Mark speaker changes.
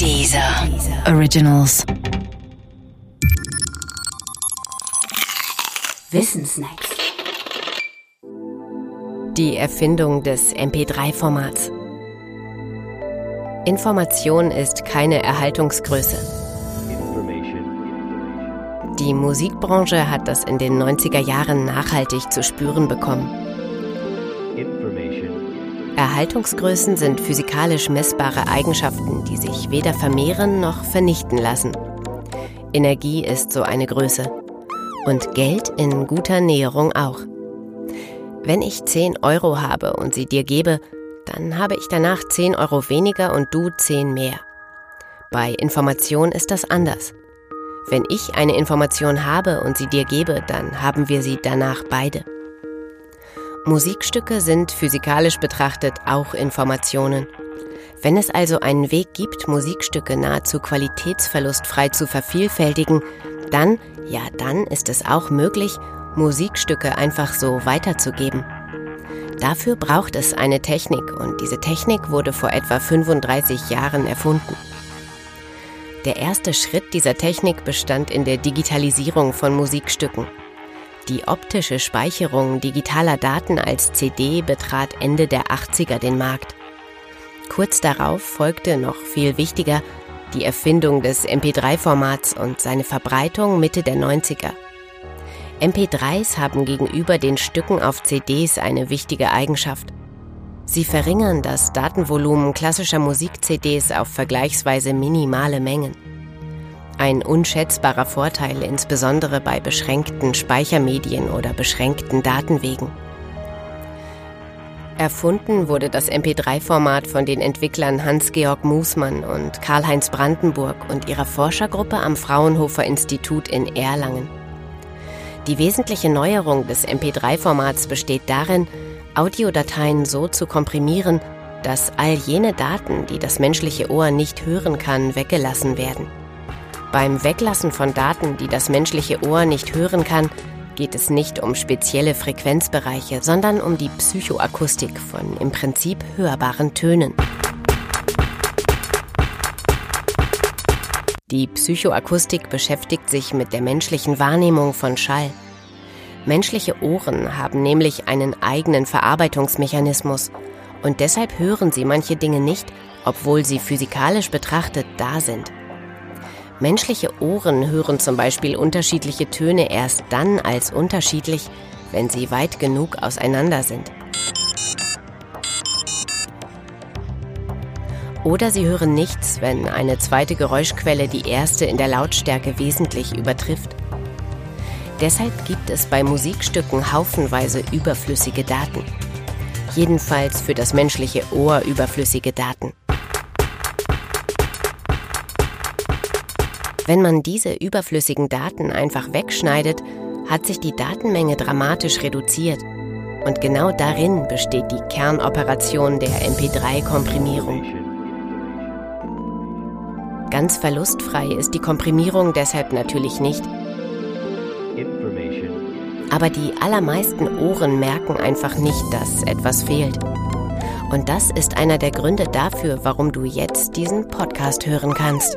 Speaker 1: Dieser Originals.
Speaker 2: Wissensnacks.
Speaker 3: Die Erfindung des MP3-Formats. Information ist keine Erhaltungsgröße. Die Musikbranche hat das in den 90er Jahren nachhaltig zu spüren bekommen. Erhaltungsgrößen sind physikalisch messbare Eigenschaften, die sich weder vermehren noch vernichten lassen. Energie ist so eine Größe. Und Geld in guter Näherung auch. Wenn ich 10 Euro habe und sie dir gebe, dann habe ich danach 10 Euro weniger und du 10 mehr. Bei Information ist das anders. Wenn ich eine Information habe und sie dir gebe, dann haben wir sie danach beide. Musikstücke sind physikalisch betrachtet auch Informationen. Wenn es also einen Weg gibt, Musikstücke nahezu qualitätsverlustfrei zu vervielfältigen, dann, ja, dann ist es auch möglich, Musikstücke einfach so weiterzugeben. Dafür braucht es eine Technik und diese Technik wurde vor etwa 35 Jahren erfunden. Der erste Schritt dieser Technik bestand in der Digitalisierung von Musikstücken. Die optische Speicherung digitaler Daten als CD betrat Ende der 80er den Markt. Kurz darauf folgte noch viel wichtiger die Erfindung des MP3-Formats und seine Verbreitung Mitte der 90er. MP3s haben gegenüber den Stücken auf CDs eine wichtige Eigenschaft. Sie verringern das Datenvolumen klassischer Musik-CDs auf vergleichsweise minimale Mengen. Ein unschätzbarer Vorteil, insbesondere bei beschränkten Speichermedien oder beschränkten Datenwegen. Erfunden wurde das MP3-Format von den Entwicklern Hans-Georg Musmann und Karl-Heinz Brandenburg und ihrer Forschergruppe am Fraunhofer Institut in Erlangen. Die wesentliche Neuerung des MP3-Formats besteht darin, Audiodateien so zu komprimieren, dass all jene Daten, die das menschliche Ohr nicht hören kann, weggelassen werden. Beim Weglassen von Daten, die das menschliche Ohr nicht hören kann, geht es nicht um spezielle Frequenzbereiche, sondern um die Psychoakustik von im Prinzip hörbaren Tönen. Die Psychoakustik beschäftigt sich mit der menschlichen Wahrnehmung von Schall. Menschliche Ohren haben nämlich einen eigenen Verarbeitungsmechanismus und deshalb hören sie manche Dinge nicht, obwohl sie physikalisch betrachtet da sind. Menschliche Ohren hören zum Beispiel unterschiedliche Töne erst dann als unterschiedlich, wenn sie weit genug auseinander sind. Oder sie hören nichts, wenn eine zweite Geräuschquelle die erste in der Lautstärke wesentlich übertrifft. Deshalb gibt es bei Musikstücken haufenweise überflüssige Daten. Jedenfalls für das menschliche Ohr überflüssige Daten. Wenn man diese überflüssigen Daten einfach wegschneidet, hat sich die Datenmenge dramatisch reduziert. Und genau darin besteht die Kernoperation der MP3-Komprimierung. Ganz verlustfrei ist die Komprimierung deshalb natürlich nicht. Aber die allermeisten Ohren merken einfach nicht, dass etwas fehlt. Und das ist einer der Gründe dafür, warum du jetzt diesen Podcast hören kannst.